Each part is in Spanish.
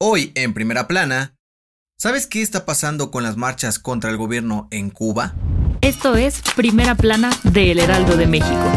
Hoy, en primera plana, ¿sabes qué está pasando con las marchas contra el gobierno en Cuba? Esto es Primera Plana de El Heraldo de México.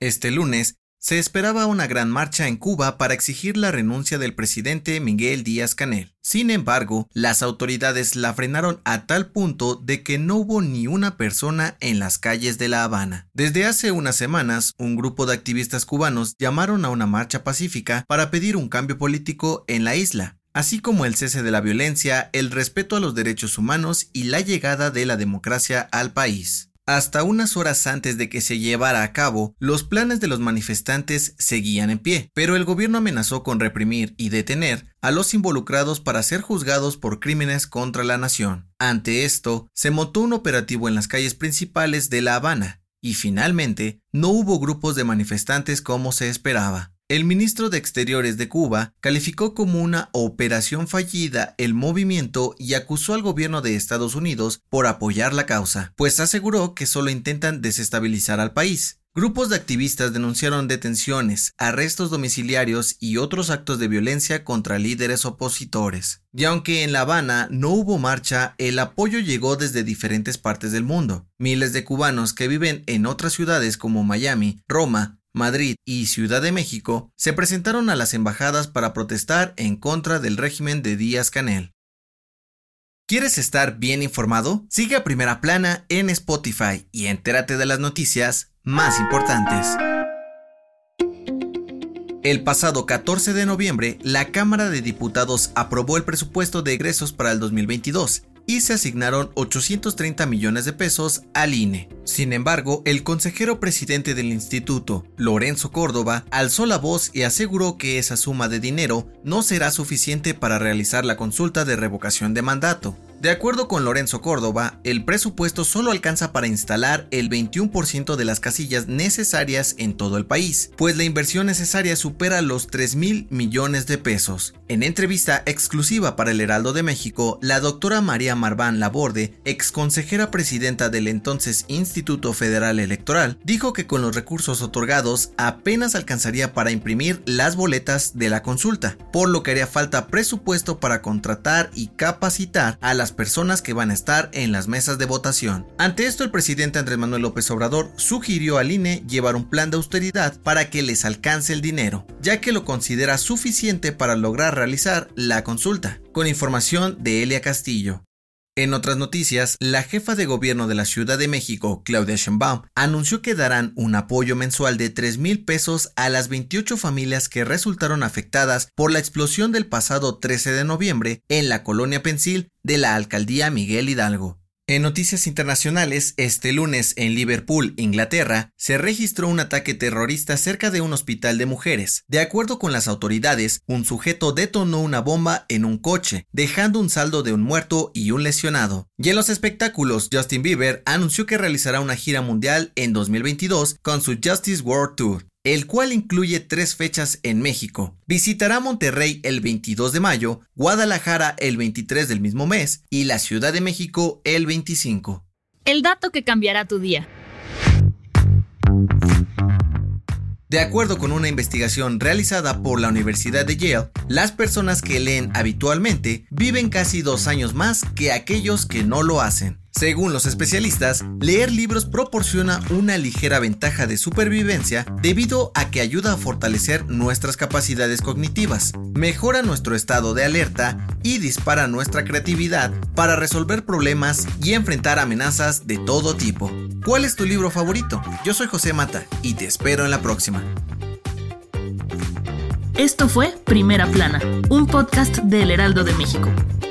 Este lunes, se esperaba una gran marcha en Cuba para exigir la renuncia del presidente Miguel Díaz Canel. Sin embargo, las autoridades la frenaron a tal punto de que no hubo ni una persona en las calles de La Habana. Desde hace unas semanas, un grupo de activistas cubanos llamaron a una marcha pacífica para pedir un cambio político en la isla así como el cese de la violencia, el respeto a los derechos humanos y la llegada de la democracia al país. Hasta unas horas antes de que se llevara a cabo, los planes de los manifestantes seguían en pie, pero el gobierno amenazó con reprimir y detener a los involucrados para ser juzgados por crímenes contra la nación. Ante esto, se montó un operativo en las calles principales de La Habana, y finalmente no hubo grupos de manifestantes como se esperaba. El ministro de Exteriores de Cuba calificó como una operación fallida el movimiento y acusó al gobierno de Estados Unidos por apoyar la causa, pues aseguró que solo intentan desestabilizar al país. Grupos de activistas denunciaron detenciones, arrestos domiciliarios y otros actos de violencia contra líderes opositores. Y aunque en La Habana no hubo marcha, el apoyo llegó desde diferentes partes del mundo. Miles de cubanos que viven en otras ciudades como Miami, Roma, Madrid y Ciudad de México se presentaron a las embajadas para protestar en contra del régimen de Díaz Canel. ¿Quieres estar bien informado? Sigue a Primera Plana en Spotify y entérate de las noticias más importantes. El pasado 14 de noviembre, la Cámara de Diputados aprobó el presupuesto de egresos para el 2022 y se asignaron 830 millones de pesos al INE. Sin embargo, el consejero presidente del instituto, Lorenzo Córdoba, alzó la voz y aseguró que esa suma de dinero no será suficiente para realizar la consulta de revocación de mandato. De acuerdo con Lorenzo Córdoba, el presupuesto solo alcanza para instalar el 21% de las casillas necesarias en todo el país, pues la inversión necesaria supera los 3 mil millones de pesos. En entrevista exclusiva para el Heraldo de México, la doctora María Marván Laborde, ex consejera presidenta del entonces Instituto Federal Electoral, dijo que con los recursos otorgados apenas alcanzaría para imprimir las boletas de la consulta, por lo que haría falta presupuesto para contratar y capacitar a personas que van a estar en las mesas de votación. Ante esto, el presidente Andrés Manuel López Obrador sugirió al INE llevar un plan de austeridad para que les alcance el dinero, ya que lo considera suficiente para lograr realizar la consulta. Con información de Elia Castillo. En otras noticias, la jefa de gobierno de la Ciudad de México, Claudia Sheinbaum, anunció que darán un apoyo mensual de 3 mil pesos a las 28 familias que resultaron afectadas por la explosión del pasado 13 de noviembre en la colonia Pensil de la alcaldía Miguel Hidalgo. En noticias internacionales, este lunes en Liverpool, Inglaterra, se registró un ataque terrorista cerca de un hospital de mujeres. De acuerdo con las autoridades, un sujeto detonó una bomba en un coche, dejando un saldo de un muerto y un lesionado. Y en los espectáculos, Justin Bieber anunció que realizará una gira mundial en 2022 con su Justice World Tour el cual incluye tres fechas en México. Visitará Monterrey el 22 de mayo, Guadalajara el 23 del mismo mes y la Ciudad de México el 25. El dato que cambiará tu día. De acuerdo con una investigación realizada por la Universidad de Yale, las personas que leen habitualmente viven casi dos años más que aquellos que no lo hacen. Según los especialistas, leer libros proporciona una ligera ventaja de supervivencia debido a que ayuda a fortalecer nuestras capacidades cognitivas, mejora nuestro estado de alerta y dispara nuestra creatividad para resolver problemas y enfrentar amenazas de todo tipo. ¿Cuál es tu libro favorito? Yo soy José Mata y te espero en la próxima. Esto fue Primera Plana, un podcast del Heraldo de México.